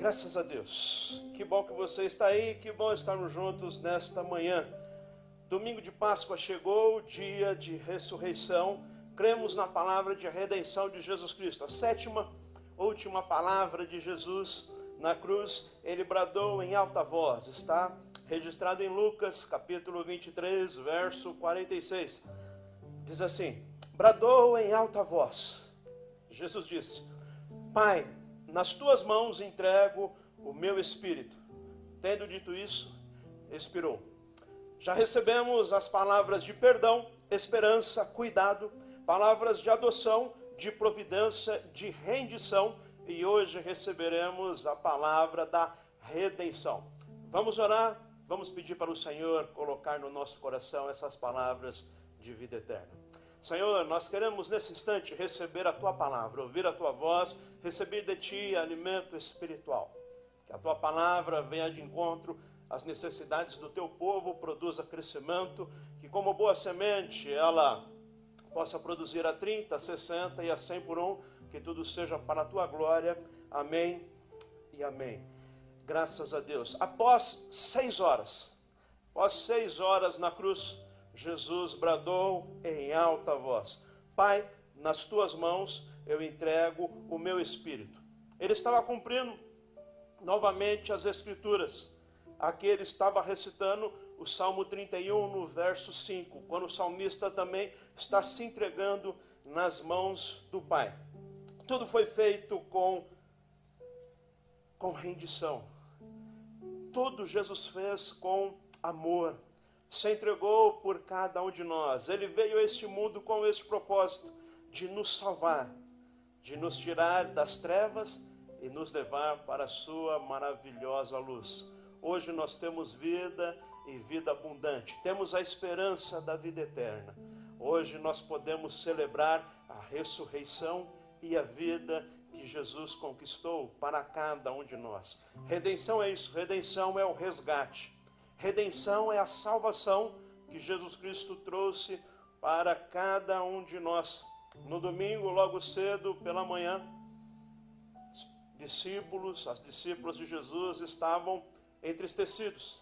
Graças a Deus. Que bom que você está aí, que bom estarmos juntos nesta manhã. Domingo de Páscoa chegou, dia de ressurreição. Cremos na palavra de redenção de Jesus Cristo. A sétima, última palavra de Jesus na cruz, ele bradou em alta voz. Está registrado em Lucas, capítulo 23, verso 46. Diz assim: Bradou em alta voz. Jesus disse: Pai, nas tuas mãos entrego o meu espírito. Tendo dito isso, expirou. Já recebemos as palavras de perdão, esperança, cuidado, palavras de adoção, de providência, de rendição, e hoje receberemos a palavra da redenção. Vamos orar, vamos pedir para o Senhor colocar no nosso coração essas palavras de vida eterna. Senhor, nós queremos nesse instante receber a tua palavra, ouvir a tua voz, receber de ti alimento espiritual. Que a tua palavra venha de encontro às necessidades do teu povo, produza crescimento, que como boa semente ela possa produzir a 30, a 60 e a 100 por um, que tudo seja para a tua glória. Amém e amém. Graças a Deus. Após seis horas, após seis horas na cruz, Jesus bradou em alta voz: Pai, nas tuas mãos eu entrego o meu espírito. Ele estava cumprindo novamente as Escrituras. Aqui ele estava recitando o Salmo 31, no verso 5, quando o salmista também está se entregando nas mãos do Pai. Tudo foi feito com, com rendição. Tudo Jesus fez com amor se entregou por cada um de nós. Ele veio a este mundo com esse propósito de nos salvar, de nos tirar das trevas e nos levar para a sua maravilhosa luz. Hoje nós temos vida e vida abundante. Temos a esperança da vida eterna. Hoje nós podemos celebrar a ressurreição e a vida que Jesus conquistou para cada um de nós. Redenção é isso, redenção é o resgate Redenção é a salvação que Jesus Cristo trouxe para cada um de nós. No domingo, logo cedo, pela manhã, os discípulos, as discípulas de Jesus estavam entristecidos.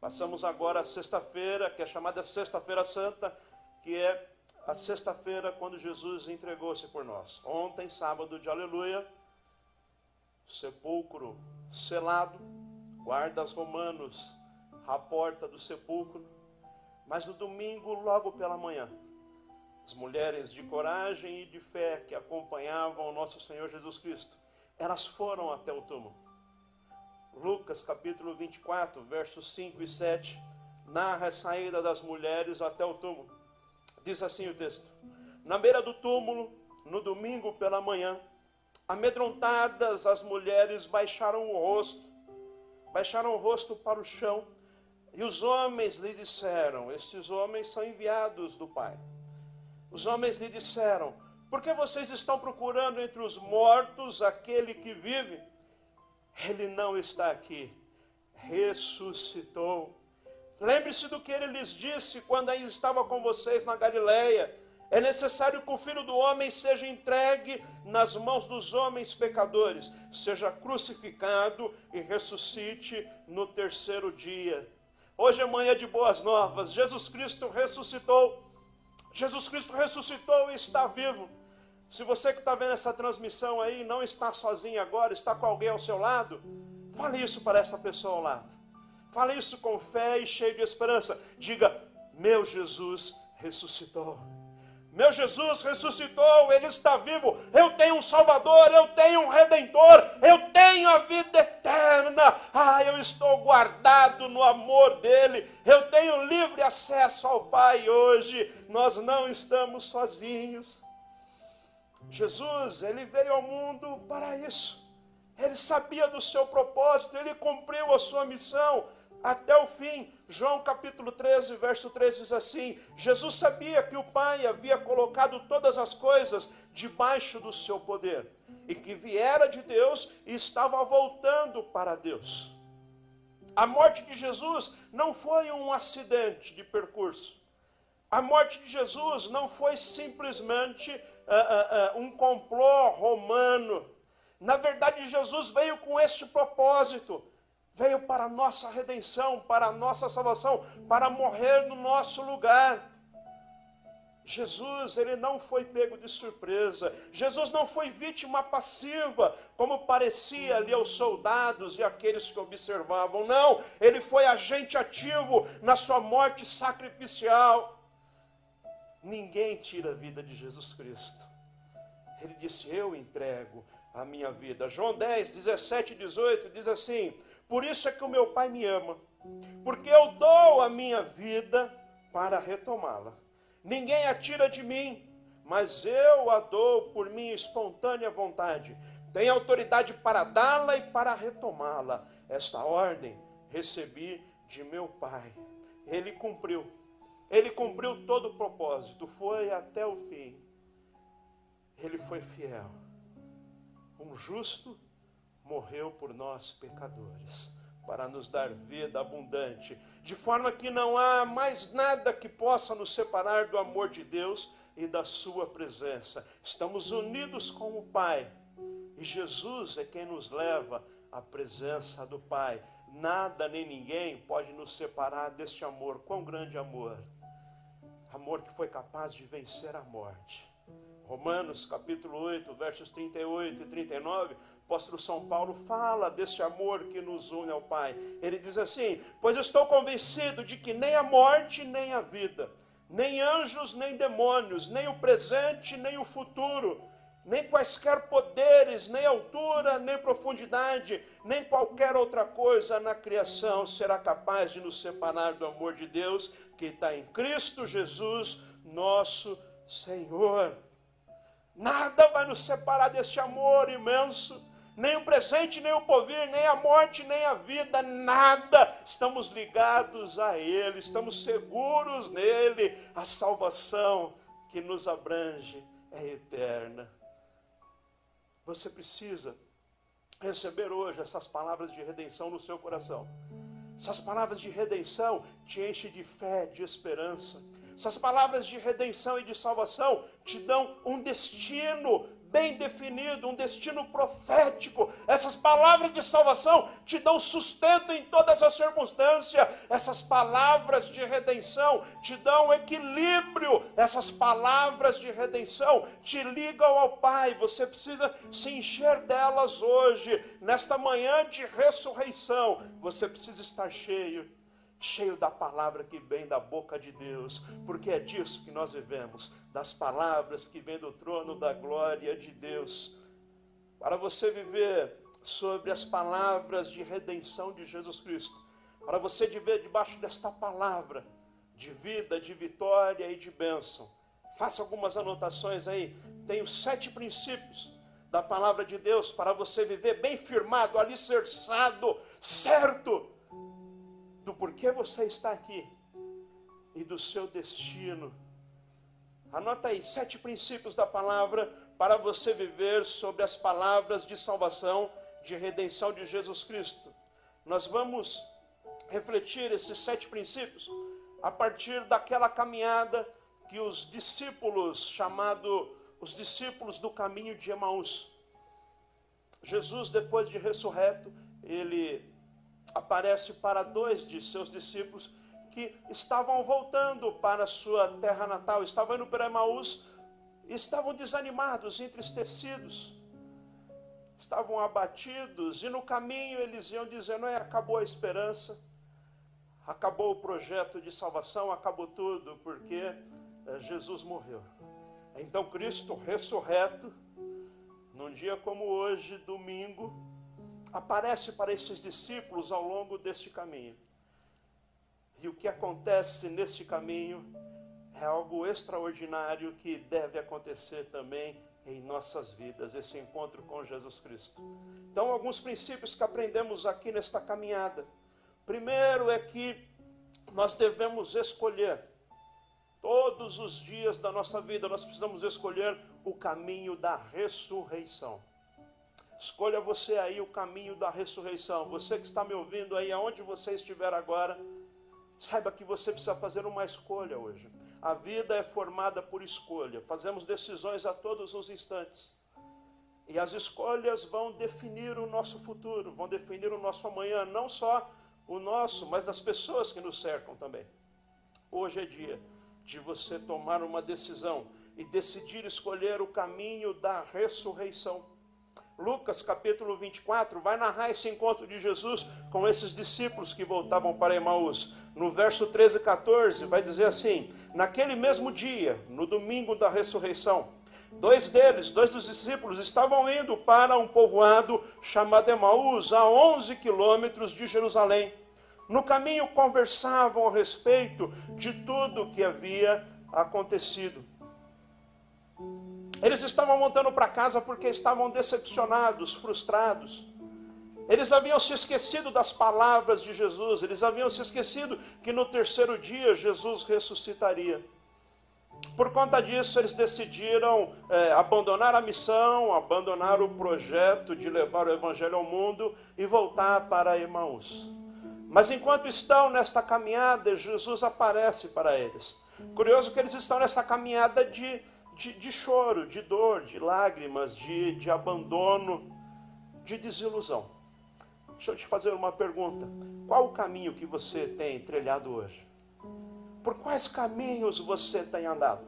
Passamos agora a sexta-feira, que é chamada Sexta-feira Santa, que é a sexta-feira quando Jesus entregou-se por nós. Ontem, sábado de aleluia, sepulcro selado, guardas romanos à porta do sepulcro. Mas no domingo, logo pela manhã, as mulheres de coragem e de fé que acompanhavam o nosso Senhor Jesus Cristo, elas foram até o túmulo. Lucas capítulo 24, versos 5 e 7, narra a saída das mulheres até o túmulo. Diz assim o texto: Na beira do túmulo, no domingo pela manhã, amedrontadas as mulheres baixaram o rosto, baixaram o rosto para o chão e os homens lhe disseram: Estes homens são enviados do Pai. Os homens lhe disseram: Por que vocês estão procurando entre os mortos aquele que vive? Ele não está aqui, ressuscitou. Lembre-se do que ele lhes disse quando ainda estava com vocês na Galileia. É necessário que o filho do homem seja entregue nas mãos dos homens pecadores, seja crucificado e ressuscite no terceiro dia. Hoje é manhã de boas novas. Jesus Cristo ressuscitou. Jesus Cristo ressuscitou e está vivo. Se você que está vendo essa transmissão aí não está sozinho agora, está com alguém ao seu lado, fale isso para essa pessoa ao lado. Fale isso com fé e cheio de esperança. Diga: Meu Jesus ressuscitou. Meu Jesus ressuscitou, Ele está vivo. Eu tenho um Salvador, eu tenho um Redentor, eu tenho a vida eterna. Ah, eu estou guardado no amor dEle. Eu tenho livre acesso ao Pai hoje. Nós não estamos sozinhos. Jesus, Ele veio ao mundo para isso. Ele sabia do seu propósito, Ele cumpriu a sua missão até o fim. João capítulo 13, verso 3 diz assim: Jesus sabia que o Pai havia colocado todas as coisas debaixo do seu poder e que viera de Deus e estava voltando para Deus. A morte de Jesus não foi um acidente de percurso. A morte de Jesus não foi simplesmente uh, uh, uh, um complô romano Na verdade, Jesus veio com este propósito. Veio para a nossa redenção, para a nossa salvação, para morrer no nosso lugar. Jesus, ele não foi pego de surpresa. Jesus não foi vítima passiva, como parecia ali aos soldados e aqueles que observavam. Não, ele foi agente ativo na sua morte sacrificial. Ninguém tira a vida de Jesus Cristo. Ele disse: Eu entrego a minha vida. João 10, 17 e 18 diz assim: Por isso é que o meu Pai me ama, porque eu dou a minha vida para retomá-la. Ninguém a tira de mim, mas eu a dou por minha espontânea vontade. Tenho autoridade para dá-la e para retomá-la. Esta ordem recebi de meu Pai. Ele cumpriu. Ele cumpriu todo o propósito, foi até o fim. Ele foi fiel. Um justo morreu por nós pecadores para nos dar vida abundante, de forma que não há mais nada que possa nos separar do amor de Deus e da Sua presença. Estamos unidos com o Pai e Jesus é quem nos leva à presença do Pai. Nada nem ninguém pode nos separar deste amor, quão grande amor! Amor que foi capaz de vencer a morte. Romanos capítulo 8, versos 38 e 39 apóstolo São Paulo fala desse amor que nos une ao Pai. Ele diz assim: Pois estou convencido de que nem a morte, nem a vida, nem anjos, nem demônios, nem o presente, nem o futuro, nem quaisquer poderes, nem altura, nem profundidade, nem qualquer outra coisa na criação será capaz de nos separar do amor de Deus que está em Cristo Jesus, nosso Senhor. Nada vai nos separar deste amor imenso nem o presente, nem o porvir, nem a morte, nem a vida, nada. Estamos ligados a Ele, estamos seguros nele. A salvação que nos abrange é eterna. Você precisa receber hoje essas palavras de redenção no seu coração. Essas palavras de redenção te enchem de fé, de esperança. Essas palavras de redenção e de salvação te dão um destino bem definido, um destino profético. Essas palavras de salvação te dão sustento em todas as circunstâncias. Essas palavras de redenção te dão equilíbrio. Essas palavras de redenção te ligam ao Pai. Você precisa se encher delas hoje, nesta manhã de ressurreição. Você precisa estar cheio cheio da palavra que vem da boca de Deus, porque é disso que nós vivemos, das palavras que vêm do trono da glória de Deus. Para você viver sobre as palavras de redenção de Jesus Cristo, para você viver debaixo desta palavra de vida, de vitória e de bênção. Faça algumas anotações aí. Tenho sete princípios da palavra de Deus para você viver bem firmado, alicerçado, certo do porquê você está aqui e do seu destino. Anota aí sete princípios da palavra para você viver sobre as palavras de salvação, de redenção de Jesus Cristo. Nós vamos refletir esses sete princípios a partir daquela caminhada que os discípulos, chamado os discípulos do caminho de Emaús. Jesus, depois de ressurreto, ele aparece para dois de seus discípulos que estavam voltando para sua terra natal, estavam indo para Emaús, estavam desanimados, entristecidos, estavam abatidos, e no caminho eles iam dizendo: é, acabou a esperança, acabou o projeto de salvação, acabou tudo, porque eh, Jesus morreu. Então Cristo ressurreto, num dia como hoje, domingo, aparece para esses discípulos ao longo deste caminho. E o que acontece neste caminho é algo extraordinário que deve acontecer também em nossas vidas, esse encontro com Jesus Cristo. Então, alguns princípios que aprendemos aqui nesta caminhada. Primeiro é que nós devemos escolher, todos os dias da nossa vida, nós precisamos escolher o caminho da ressurreição. Escolha você aí o caminho da ressurreição. Você que está me ouvindo aí, aonde você estiver agora, saiba que você precisa fazer uma escolha hoje. A vida é formada por escolha. Fazemos decisões a todos os instantes. E as escolhas vão definir o nosso futuro, vão definir o nosso amanhã, não só o nosso, mas das pessoas que nos cercam também. Hoje é dia de você tomar uma decisão e decidir escolher o caminho da ressurreição. Lucas capítulo 24 vai narrar esse encontro de Jesus com esses discípulos que voltavam para Emaús. No verso 13 e 14 vai dizer assim: Naquele mesmo dia, no domingo da ressurreição, dois deles, dois dos discípulos, estavam indo para um povoado chamado Emaús, a 11 quilômetros de Jerusalém. No caminho conversavam a respeito de tudo o que havia acontecido. Eles estavam voltando para casa porque estavam decepcionados, frustrados. Eles haviam se esquecido das palavras de Jesus, eles haviam se esquecido que no terceiro dia Jesus ressuscitaria. Por conta disso, eles decidiram é, abandonar a missão, abandonar o projeto de levar o Evangelho ao mundo e voltar para Emaús. Mas enquanto estão nesta caminhada, Jesus aparece para eles. Curioso que eles estão nessa caminhada de de, de choro, de dor, de lágrimas, de, de abandono, de desilusão. Deixa eu te fazer uma pergunta: qual o caminho que você tem trilhado hoje? Por quais caminhos você tem andado?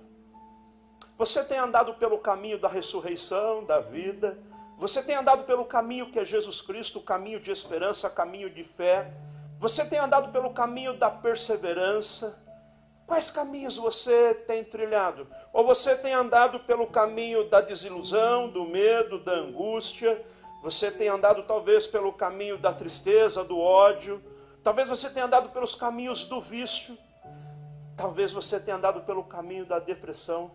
Você tem andado pelo caminho da ressurreição, da vida? Você tem andado pelo caminho que é Jesus Cristo, o caminho de esperança, caminho de fé? Você tem andado pelo caminho da perseverança? Quais caminhos você tem trilhado? Ou você tem andado pelo caminho da desilusão, do medo, da angústia? Você tem andado talvez pelo caminho da tristeza, do ódio? Talvez você tenha andado pelos caminhos do vício? Talvez você tenha andado pelo caminho da depressão?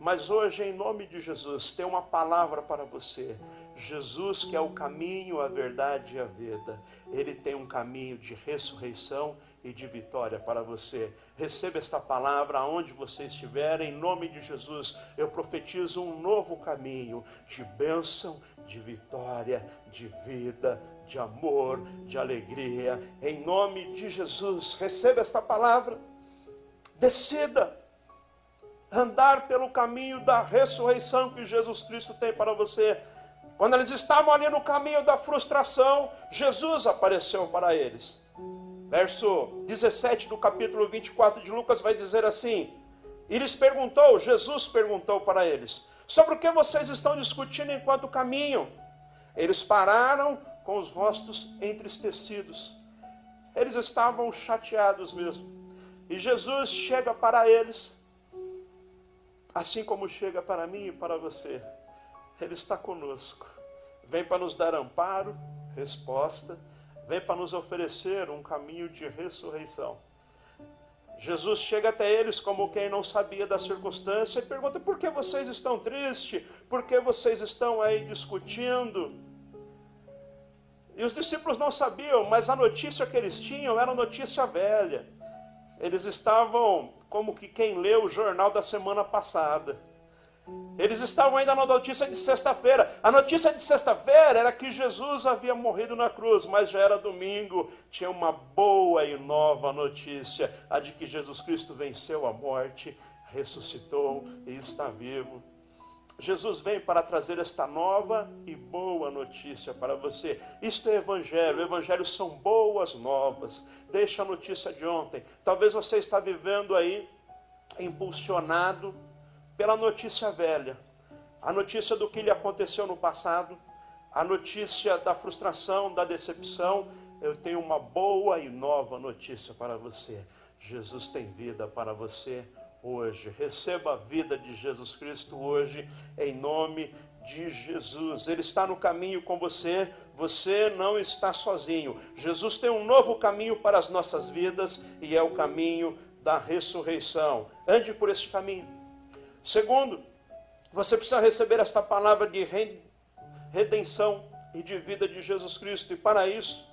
Mas hoje, em nome de Jesus, tem uma palavra para você. Jesus, que é o caminho, a verdade e a vida, ele tem um caminho de ressurreição e de vitória para você. Receba esta palavra aonde você estiver, em nome de Jesus. Eu profetizo um novo caminho de bênção, de vitória, de vida, de amor, de alegria. Em nome de Jesus, receba esta palavra. Decida andar pelo caminho da ressurreição que Jesus Cristo tem para você. Quando eles estavam ali no caminho da frustração, Jesus apareceu para eles. Verso 17 do capítulo 24 de Lucas vai dizer assim: E lhes perguntou, Jesus perguntou para eles: Sobre o que vocês estão discutindo enquanto caminham? Eles pararam com os rostos entristecidos. Eles estavam chateados mesmo. E Jesus chega para eles, assim como chega para mim e para você. Ele está conosco. Vem para nos dar amparo, resposta vem para nos oferecer um caminho de ressurreição. Jesus chega até eles como quem não sabia da circunstância e pergunta: por que vocês estão tristes? Por que vocês estão aí discutindo? E os discípulos não sabiam, mas a notícia que eles tinham era notícia velha. Eles estavam como que quem lê o jornal da semana passada. Eles estavam ainda na notícia de sexta-feira. A notícia de sexta-feira era que Jesus havia morrido na cruz, mas já era domingo. Tinha uma boa e nova notícia: a de que Jesus Cristo venceu a morte, ressuscitou e está vivo. Jesus vem para trazer esta nova e boa notícia para você. Isto é Evangelho. Evangelhos são boas novas. Deixa a notícia de ontem. Talvez você está vivendo aí impulsionado pela notícia velha, a notícia do que lhe aconteceu no passado, a notícia da frustração, da decepção. Eu tenho uma boa e nova notícia para você. Jesus tem vida para você hoje. Receba a vida de Jesus Cristo hoje, em nome de Jesus. Ele está no caminho com você, você não está sozinho. Jesus tem um novo caminho para as nossas vidas e é o caminho da ressurreição. Ande por esse caminho. Segundo, você precisa receber esta palavra de redenção e de vida de Jesus Cristo. E para isso,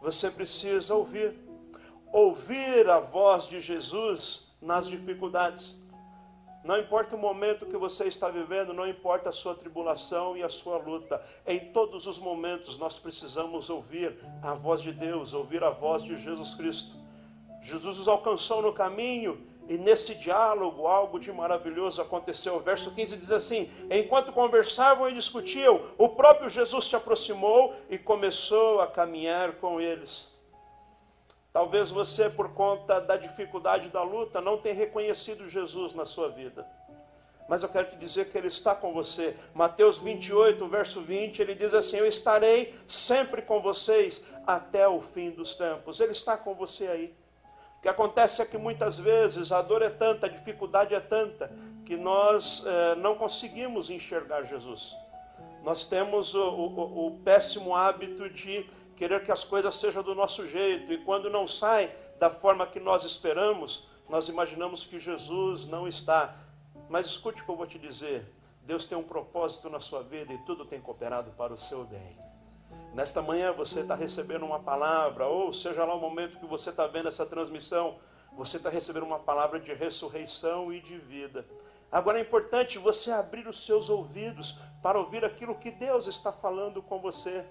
você precisa ouvir. Ouvir a voz de Jesus nas dificuldades. Não importa o momento que você está vivendo, não importa a sua tribulação e a sua luta, em todos os momentos nós precisamos ouvir a voz de Deus, ouvir a voz de Jesus Cristo. Jesus os alcançou no caminho E nesse diálogo, algo de maravilhoso aconteceu. O verso 15 diz assim: Enquanto conversavam e discutiam, o próprio Jesus se aproximou e começou a caminhar com eles. Talvez você, por conta da dificuldade da luta, não tenha reconhecido Jesus na sua vida. Mas eu quero te dizer que Ele está com você. Mateus 28, verso 20, ele diz assim: Eu estarei sempre com vocês até o fim dos tempos. Ele está com você aí. O que acontece é que muitas vezes a dor é tanta, a dificuldade é tanta, que nós eh, não conseguimos enxergar Jesus. Nós temos o, o, o péssimo hábito de querer que as coisas sejam do nosso jeito, e quando não sai da forma que nós esperamos, nós imaginamos que Jesus não está. Mas escute o que eu vou te dizer: Deus tem um propósito na sua vida e tudo tem cooperado para o seu bem. Nesta manhã você está recebendo uma palavra, ou seja lá o momento que você está vendo essa transmissão, você está recebendo uma palavra de ressurreição e de vida. Agora é importante você abrir os seus ouvidos para ouvir aquilo que Deus está falando com você.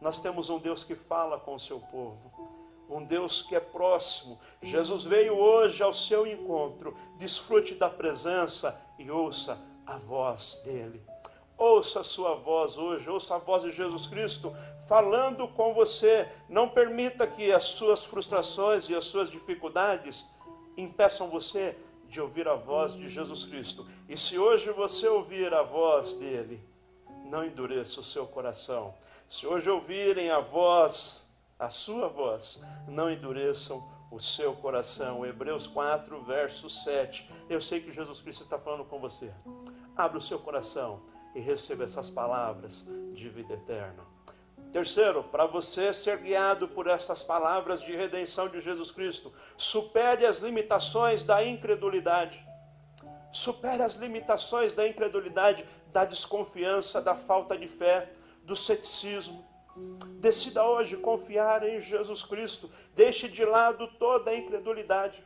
Nós temos um Deus que fala com o seu povo, um Deus que é próximo. Jesus veio hoje ao seu encontro. Desfrute da presença e ouça a voz dele. Ouça a sua voz hoje, ouça a voz de Jesus Cristo falando com você. Não permita que as suas frustrações e as suas dificuldades impeçam você de ouvir a voz de Jesus Cristo. E se hoje você ouvir a voz dele, não endureça o seu coração. Se hoje ouvirem a voz, a sua voz, não endureçam o seu coração. Hebreus 4, verso 7. Eu sei que Jesus Cristo está falando com você. Abra o seu coração e receba essas palavras de vida eterna. Terceiro, para você ser guiado por essas palavras de redenção de Jesus Cristo, supere as limitações da incredulidade. Supere as limitações da incredulidade, da desconfiança, da falta de fé, do ceticismo. Decida hoje confiar em Jesus Cristo. Deixe de lado toda a incredulidade.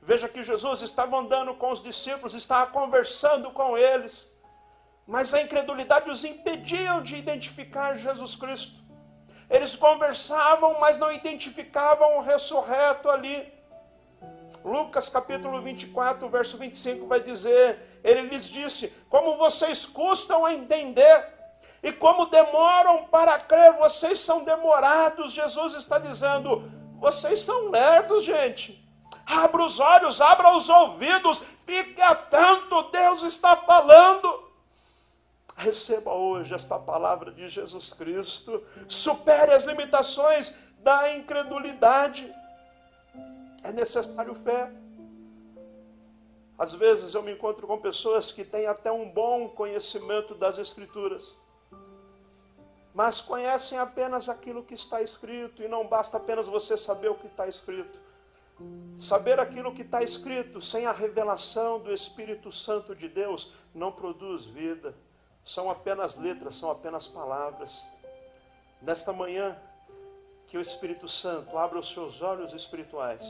Veja que Jesus estava andando com os discípulos, estava conversando com eles mas a incredulidade os impediam de identificar Jesus Cristo. Eles conversavam, mas não identificavam o ressurreto ali. Lucas capítulo 24, verso 25 vai dizer: Ele lhes disse: Como vocês custam a entender, e como demoram para crer, vocês são demorados. Jesus está dizendo: Vocês são lerdos, gente. Abra os olhos, abra os ouvidos, fique atento, Deus está falando. Receba hoje esta palavra de Jesus Cristo. Supere as limitações da incredulidade. É necessário fé. Às vezes eu me encontro com pessoas que têm até um bom conhecimento das Escrituras, mas conhecem apenas aquilo que está escrito, e não basta apenas você saber o que está escrito. Saber aquilo que está escrito sem a revelação do Espírito Santo de Deus não produz vida são apenas letras, são apenas palavras. Nesta manhã, que o Espírito Santo abra os seus olhos espirituais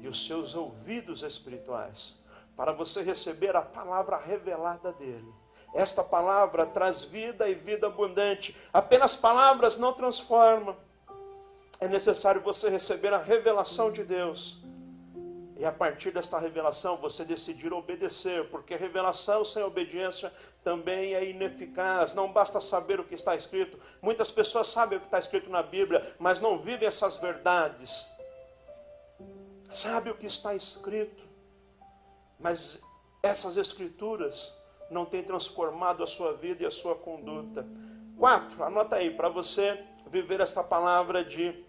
e os seus ouvidos espirituais para você receber a palavra revelada dele. Esta palavra traz vida e vida abundante. Apenas palavras não transformam. É necessário você receber a revelação de Deus e a partir desta revelação você decidir obedecer, porque revelação sem obediência também é ineficaz. Não basta saber o que está escrito. Muitas pessoas sabem o que está escrito na Bíblia, mas não vivem essas verdades. Sabe o que está escrito, mas essas escrituras não têm transformado a sua vida e a sua conduta. Quatro, anota aí, para você viver essa palavra de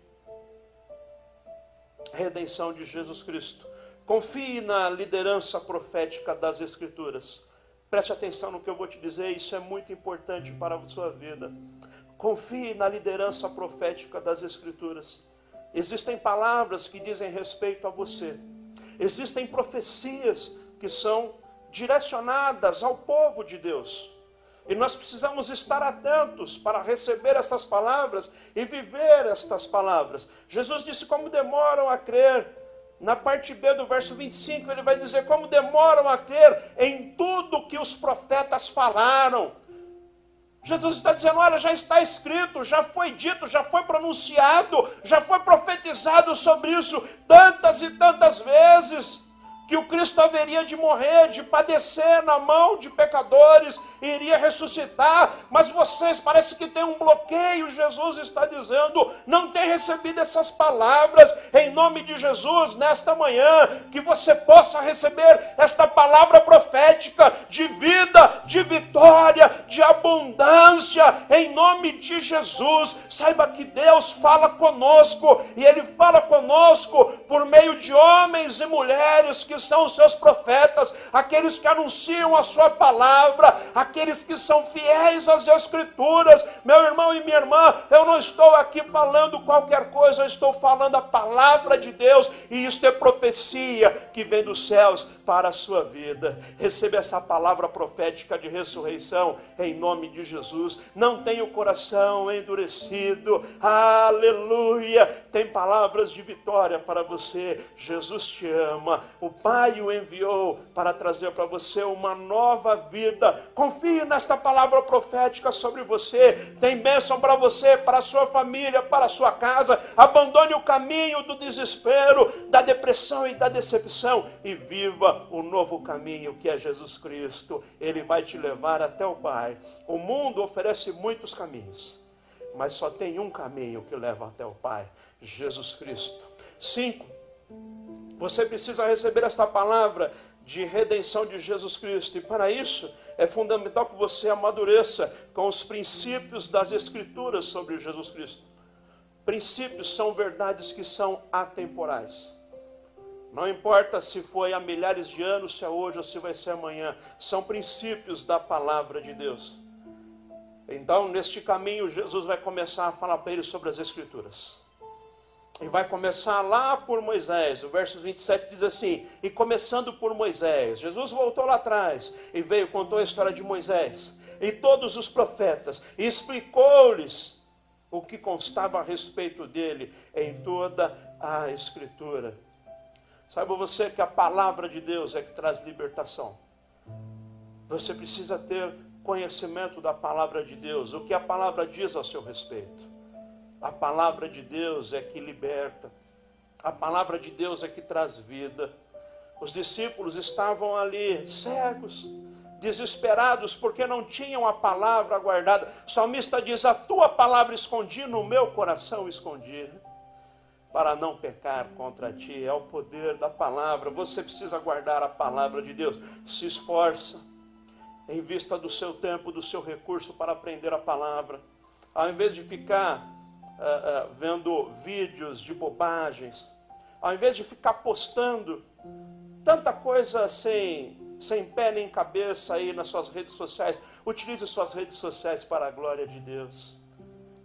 redenção de Jesus Cristo. Confie na liderança profética das Escrituras. Preste atenção no que eu vou te dizer, isso é muito importante para a sua vida. Confie na liderança profética das Escrituras. Existem palavras que dizem respeito a você. Existem profecias que são direcionadas ao povo de Deus. E nós precisamos estar atentos para receber estas palavras e viver estas palavras. Jesus disse: Como demoram a crer na parte B do verso 25, ele vai dizer como demoram a crer em tudo que os profetas falaram. Jesus está dizendo: olha, já está escrito, já foi dito, já foi pronunciado, já foi profetizado sobre isso tantas e tantas vezes. Que o Cristo haveria de morrer, de padecer na mão de pecadores, iria ressuscitar, mas vocês parece que tem um bloqueio. Jesus está dizendo: não tem recebido essas palavras em nome de Jesus nesta manhã, que você possa receber esta palavra profética de vida, de vitória, de abundância em nome de Jesus. Saiba que Deus fala conosco e Ele fala conosco por meio de homens e mulheres que são os seus profetas, aqueles que anunciam a sua palavra, aqueles que são fiéis às escrituras. Meu irmão e minha irmã, eu não estou aqui falando qualquer coisa, eu estou falando a palavra de Deus, e isto é profecia que vem dos céus para a sua vida. Receba essa palavra profética de ressurreição em nome de Jesus. Não tenha o coração endurecido. Aleluia! Tem palavras de vitória para você. Jesus te ama. O Pai o enviou para trazer para você uma nova vida. Confie nesta palavra profética sobre você. Tem bênção para você, para a sua família, para a sua casa. Abandone o caminho do desespero, da depressão e da decepção e viva o novo caminho que é Jesus Cristo. Ele vai te levar até o Pai. O mundo oferece muitos caminhos, mas só tem um caminho que leva até o Pai: Jesus Cristo. Cinco, você precisa receber esta palavra de redenção de Jesus Cristo, e para isso é fundamental que você amadureça com os princípios das Escrituras sobre Jesus Cristo. Princípios são verdades que são atemporais. Não importa se foi há milhares de anos, se é hoje ou se vai ser amanhã, são princípios da palavra de Deus. Então, neste caminho, Jesus vai começar a falar para ele sobre as Escrituras. E vai começar lá por Moisés. O verso 27 diz assim: E começando por Moisés, Jesus voltou lá atrás e veio, contou a história de Moisés e todos os profetas, e explicou-lhes o que constava a respeito dele em toda a Escritura. Saiba você que a palavra de Deus é que traz libertação. Você precisa ter conhecimento da palavra de Deus, o que a palavra diz a seu respeito. A palavra de Deus é que liberta. A palavra de Deus é que traz vida. Os discípulos estavam ali cegos, desesperados, porque não tinham a palavra guardada. O salmista diz: A tua palavra escondi no meu coração escondi para não pecar contra ti. É o poder da palavra. Você precisa guardar a palavra de Deus. Se esforça em vista do seu tempo, do seu recurso para aprender a palavra. Ao invés de ficar uh, uh, vendo vídeos de bobagens, ao invés de ficar postando tanta coisa sem, sem pé nem cabeça aí nas suas redes sociais, utilize suas redes sociais para a glória de Deus.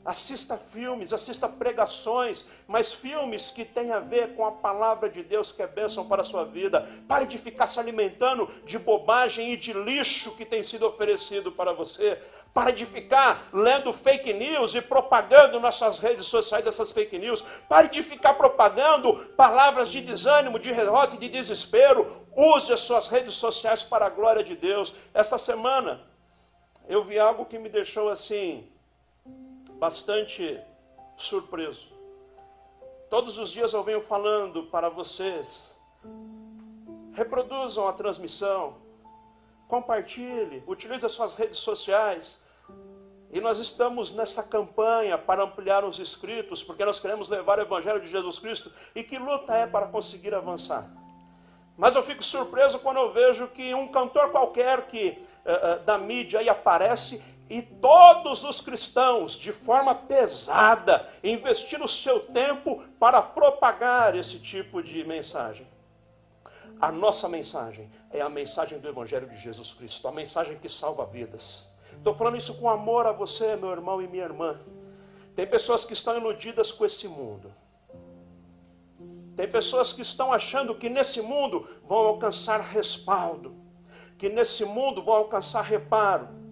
Assista filmes, assista pregações, mas filmes que têm a ver com a palavra de Deus que é bênção para a sua vida. Pare de ficar se alimentando de bobagem e de lixo que tem sido oferecido para você. Pare de ficar lendo fake news e propagando nas suas redes sociais essas fake news. Pare de ficar propagando palavras de desânimo, de derrota e de desespero. Use as suas redes sociais para a glória de Deus. Esta semana eu vi algo que me deixou assim bastante surpreso. Todos os dias eu venho falando para vocês. Reproduzam a transmissão, compartilhe, utilize as suas redes sociais. E nós estamos nessa campanha para ampliar os inscritos, porque nós queremos levar o Evangelho de Jesus Cristo. E que luta é para conseguir avançar? Mas eu fico surpreso quando eu vejo que um cantor qualquer que uh, da mídia aí aparece e todos os cristãos, de forma pesada, investiram o seu tempo para propagar esse tipo de mensagem. A nossa mensagem é a mensagem do Evangelho de Jesus Cristo, a mensagem que salva vidas. Estou falando isso com amor a você, meu irmão e minha irmã. Tem pessoas que estão iludidas com esse mundo. Tem pessoas que estão achando que nesse mundo vão alcançar respaldo, que nesse mundo vão alcançar reparo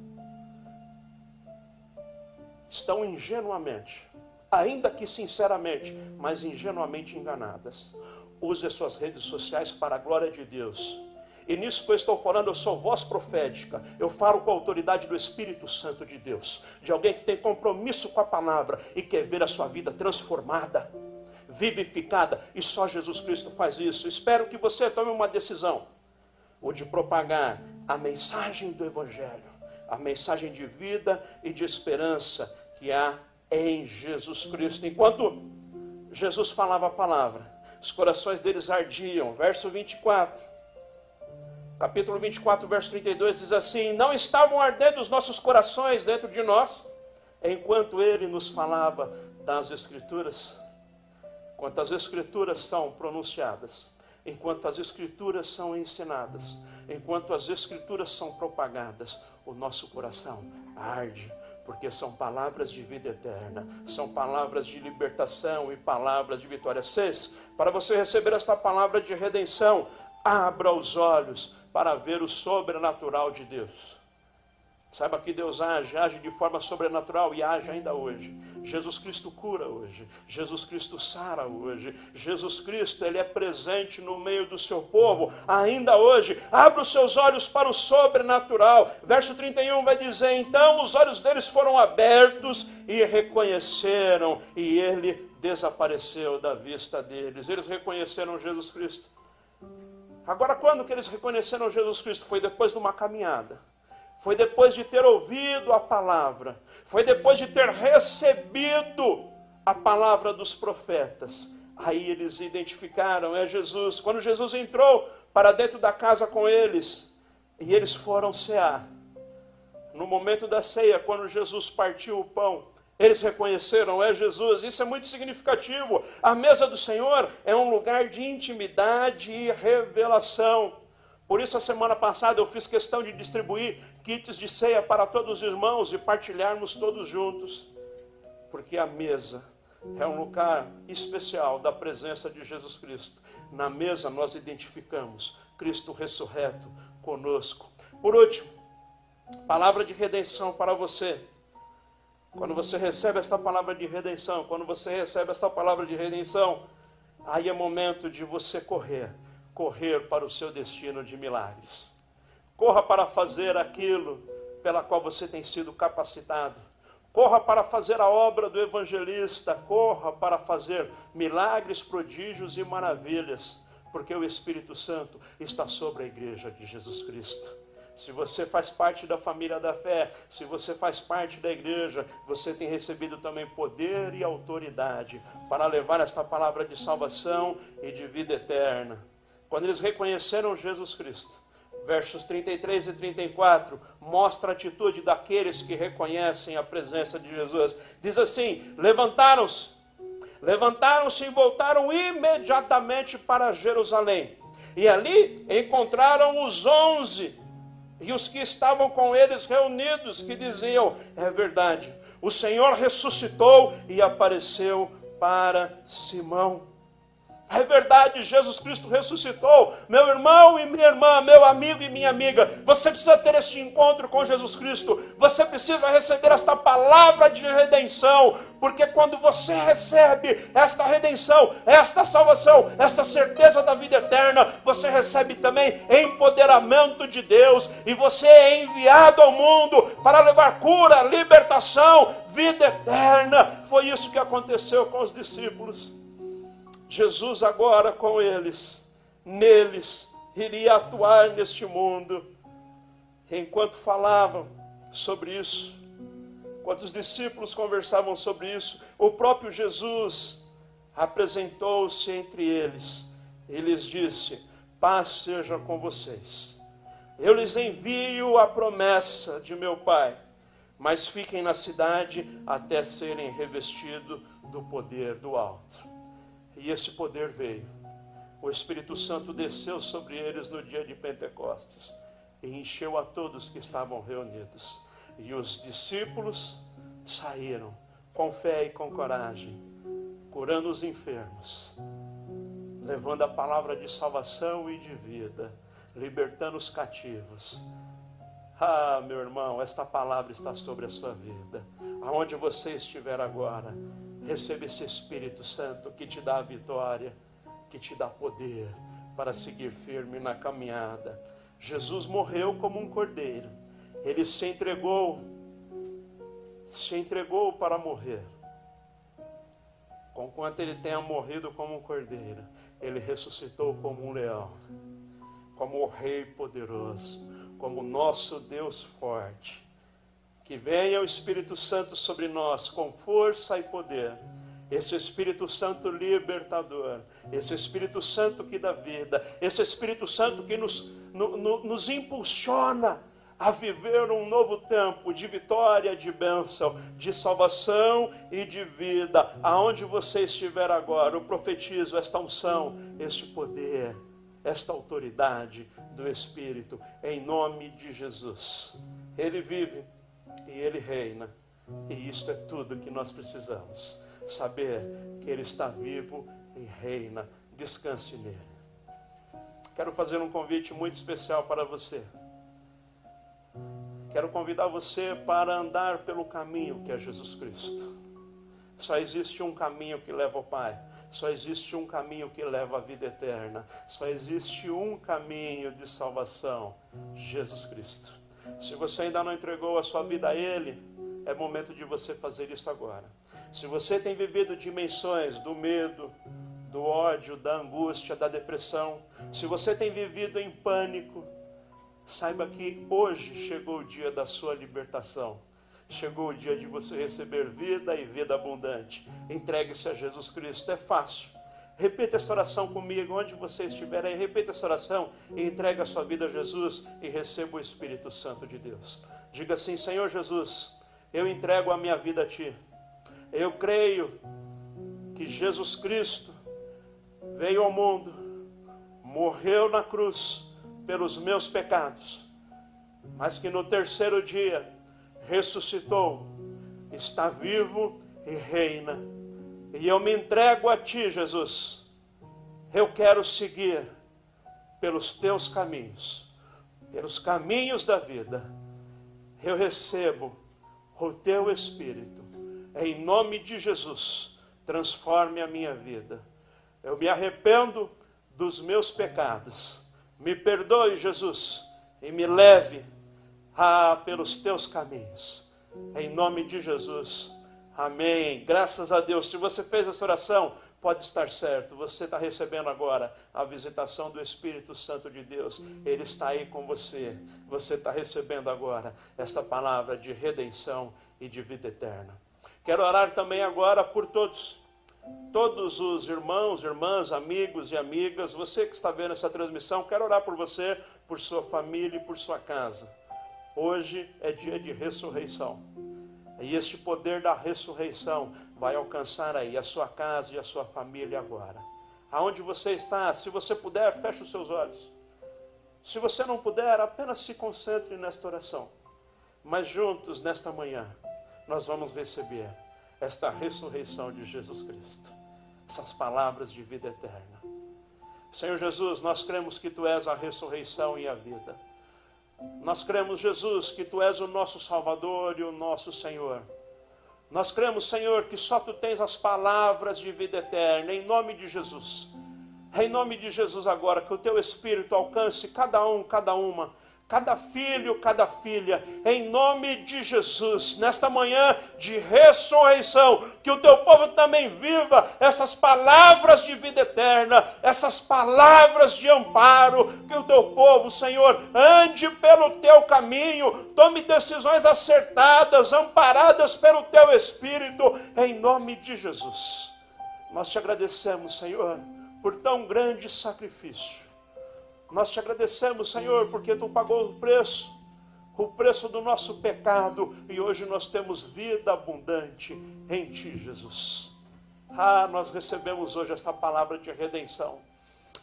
estão ingenuamente, ainda que sinceramente, mas ingenuamente enganadas. Use as suas redes sociais para a glória de Deus. E nisso que eu estou falando, eu sou voz profética. Eu falo com a autoridade do Espírito Santo de Deus, de alguém que tem compromisso com a palavra e quer ver a sua vida transformada vivificada. E só Jesus Cristo faz isso. Espero que você tome uma decisão ou de propagar a mensagem do Evangelho, a mensagem de vida e de esperança que há em Jesus Cristo. Enquanto Jesus falava a palavra, os corações deles ardiam. Verso 24. Capítulo 24, verso 32 diz assim: Não estavam ardendo os nossos corações dentro de nós, enquanto ele nos falava das Escrituras. Enquanto as Escrituras são pronunciadas, enquanto as Escrituras são ensinadas, enquanto as Escrituras são propagadas, o nosso coração arde, porque são palavras de vida eterna, são palavras de libertação e palavras de vitória. Seis, para você receber esta palavra de redenção, abra os olhos para ver o sobrenatural de Deus. Saiba que Deus age, age de forma sobrenatural e age ainda hoje. Jesus Cristo cura hoje. Jesus Cristo sara hoje. Jesus Cristo, ele é presente no meio do seu povo ainda hoje. Abra os seus olhos para o sobrenatural. Verso 31 vai dizer: "Então os olhos deles foram abertos e reconheceram, e ele desapareceu da vista deles. Eles reconheceram Jesus Cristo. Agora, quando que eles reconheceram Jesus Cristo? Foi depois de uma caminhada foi depois de ter ouvido a palavra, foi depois de ter recebido a palavra dos profetas. Aí eles identificaram, é Jesus. Quando Jesus entrou para dentro da casa com eles, e eles foram cear. No momento da ceia, quando Jesus partiu o pão, eles reconheceram, é Jesus. Isso é muito significativo. A mesa do Senhor é um lugar de intimidade e revelação. Por isso, a semana passada eu fiz questão de distribuir kits de ceia para todos os irmãos e partilharmos todos juntos, porque a mesa é um lugar especial da presença de Jesus Cristo. Na mesa nós identificamos Cristo ressurreto conosco. Por último, palavra de redenção para você. Quando você recebe esta palavra de redenção, quando você recebe esta palavra de redenção, aí é momento de você correr correr para o seu destino de milagres. Corra para fazer aquilo pela qual você tem sido capacitado. Corra para fazer a obra do evangelista, corra para fazer milagres, prodígios e maravilhas, porque o Espírito Santo está sobre a igreja de Jesus Cristo. Se você faz parte da família da fé, se você faz parte da igreja, você tem recebido também poder e autoridade para levar esta palavra de salvação e de vida eterna quando eles reconheceram Jesus Cristo. Versos 33 e 34 mostra a atitude daqueles que reconhecem a presença de Jesus. Diz assim: levantaram-se, levantaram-se e voltaram imediatamente para Jerusalém. E ali encontraram os onze e os que estavam com eles reunidos, que diziam: É verdade, o Senhor ressuscitou e apareceu para Simão. É verdade, Jesus Cristo ressuscitou. Meu irmão e minha irmã, meu amigo e minha amiga, você precisa ter este encontro com Jesus Cristo. Você precisa receber esta palavra de redenção, porque quando você recebe esta redenção, esta salvação, esta certeza da vida eterna, você recebe também empoderamento de Deus e você é enviado ao mundo para levar cura, libertação, vida eterna. Foi isso que aconteceu com os discípulos. Jesus agora com eles, neles, iria atuar neste mundo. Enquanto falavam sobre isso, enquanto os discípulos conversavam sobre isso, o próprio Jesus apresentou-se entre eles e lhes disse: Paz seja com vocês. Eu lhes envio a promessa de meu Pai, mas fiquem na cidade até serem revestidos do poder do alto. E esse poder veio. O Espírito Santo desceu sobre eles no dia de Pentecostes e encheu a todos que estavam reunidos. E os discípulos saíram com fé e com coragem, curando os enfermos, levando a palavra de salvação e de vida, libertando os cativos. Ah, meu irmão, esta palavra está sobre a sua vida. Aonde você estiver agora, Receba esse Espírito Santo que te dá a vitória, que te dá poder para seguir firme na caminhada. Jesus morreu como um cordeiro. Ele se entregou, se entregou para morrer. conquanto ele tenha morrido como um cordeiro, ele ressuscitou como um leão, como o Rei poderoso, como nosso Deus forte. Que venha o Espírito Santo sobre nós com força e poder. Esse Espírito Santo libertador, esse Espírito Santo que dá vida, esse Espírito Santo que nos, no, no, nos impulsiona a viver um novo tempo de vitória, de bênção, de salvação e de vida. Aonde você estiver agora, eu profetizo esta unção, este poder, esta autoridade do Espírito, em nome de Jesus. Ele vive e ele reina, e isto é tudo que nós precisamos. Saber que ele está vivo e reina. Descanse nele. Quero fazer um convite muito especial para você. Quero convidar você para andar pelo caminho que é Jesus Cristo. Só existe um caminho que leva ao Pai. Só existe um caminho que leva à vida eterna. Só existe um caminho de salvação: Jesus Cristo. Se você ainda não entregou a sua vida a Ele, é momento de você fazer isso agora. Se você tem vivido dimensões do medo, do ódio, da angústia, da depressão, se você tem vivido em pânico, Saiba que hoje chegou o dia da sua libertação. Chegou o dia de você receber vida e vida abundante. Entregue-se a Jesus Cristo. É fácil. Repita essa oração comigo, onde você estiver aí. Repita essa oração e entregue a sua vida a Jesus e receba o Espírito Santo de Deus. Diga assim: Senhor Jesus, eu entrego a minha vida a Ti. Eu creio que Jesus Cristo veio ao mundo, morreu na cruz pelos meus pecados, mas que no terceiro dia ressuscitou, está vivo e reina. E eu me entrego a ti, Jesus. Eu quero seguir pelos teus caminhos, pelos caminhos da vida. Eu recebo o teu Espírito. Em nome de Jesus, transforme a minha vida. Eu me arrependo dos meus pecados me perdoe, Jesus, e me leve a, pelos teus caminhos. Em nome de Jesus. Amém. Graças a Deus. Se você fez essa oração, pode estar certo. Você está recebendo agora a visitação do Espírito Santo de Deus. Ele está aí com você. Você está recebendo agora esta palavra de redenção e de vida eterna. Quero orar também agora por todos todos os irmãos, irmãs, amigos e amigas, você que está vendo essa transmissão, quero orar por você, por sua família e por sua casa. Hoje é dia de ressurreição. E este poder da ressurreição vai alcançar aí a sua casa e a sua família agora. Aonde você está, se você puder, feche os seus olhos. Se você não puder, apenas se concentre nesta oração. Mas juntos, nesta manhã, nós vamos receber esta ressurreição de Jesus Cristo, essas palavras de vida eterna. Senhor Jesus, nós cremos que Tu és a ressurreição e a vida. Nós cremos, Jesus, que Tu és o nosso Salvador e o nosso Senhor. Nós cremos, Senhor, que só Tu tens as palavras de vida eterna, em nome de Jesus. Em nome de Jesus, agora, que o Teu Espírito alcance cada um, cada uma cada filho, cada filha, em nome de Jesus, nesta manhã de ressurreição, que o teu povo também viva essas palavras de vida eterna, essas palavras de amparo, que o teu povo, Senhor, ande pelo teu caminho, tome decisões acertadas, amparadas pelo teu Espírito, em nome de Jesus. Nós te agradecemos, Senhor, por tão grande sacrifício nós te agradecemos, Senhor, porque tu pagou o preço, o preço do nosso pecado, e hoje nós temos vida abundante em ti, Jesus. Ah, nós recebemos hoje esta palavra de redenção.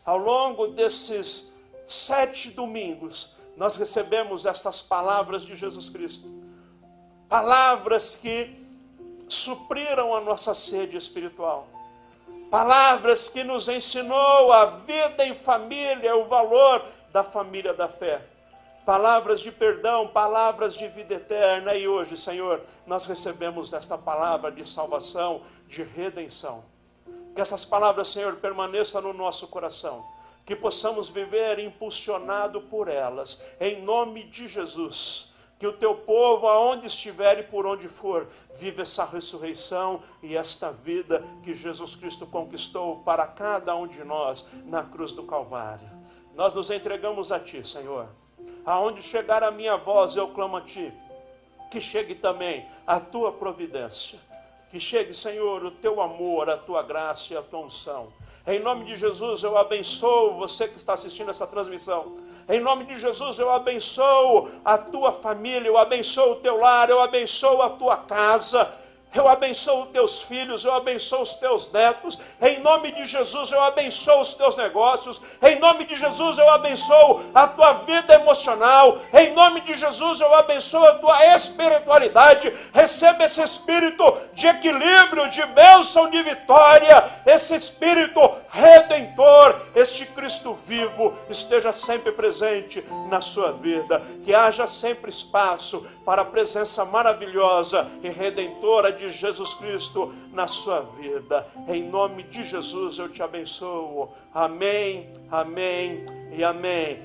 Ao longo desses sete domingos, nós recebemos estas palavras de Jesus Cristo. Palavras que supriram a nossa sede espiritual Palavras que nos ensinou a vida em família, o valor da família da fé. Palavras de perdão, palavras de vida eterna. E hoje, Senhor, nós recebemos esta palavra de salvação, de redenção. Que essas palavras, Senhor, permaneçam no nosso coração. Que possamos viver impulsionado por elas. Em nome de Jesus Que o teu povo, aonde estiver e por onde for, viva essa ressurreição e esta vida que Jesus Cristo conquistou para cada um de nós na cruz do Calvário. Nós nos entregamos a Ti, Senhor. Aonde chegar a minha voz, eu clamo a Ti. Que chegue também a Tua providência. Que chegue, Senhor, o Teu amor, a Tua graça e a Tua unção. Em nome de Jesus, eu abençoo você que está assistindo essa transmissão. Em nome de Jesus, eu abençoo a tua família, eu abençoo o teu lar, eu abençoo a tua casa. Eu abençoo os teus filhos, eu abençoo os teus netos. Em nome de Jesus, eu abençoo os teus negócios. Em nome de Jesus, eu abençoo a tua vida emocional. Em nome de Jesus, eu abençoo a tua espiritualidade. Receba esse espírito de equilíbrio, de bênção, de vitória. Esse espírito redentor, este Cristo vivo, esteja sempre presente na sua vida. Que haja sempre espaço para a presença maravilhosa e redentora de Jesus Cristo na sua vida. Em nome de Jesus eu te abençoo. Amém, amém e amém.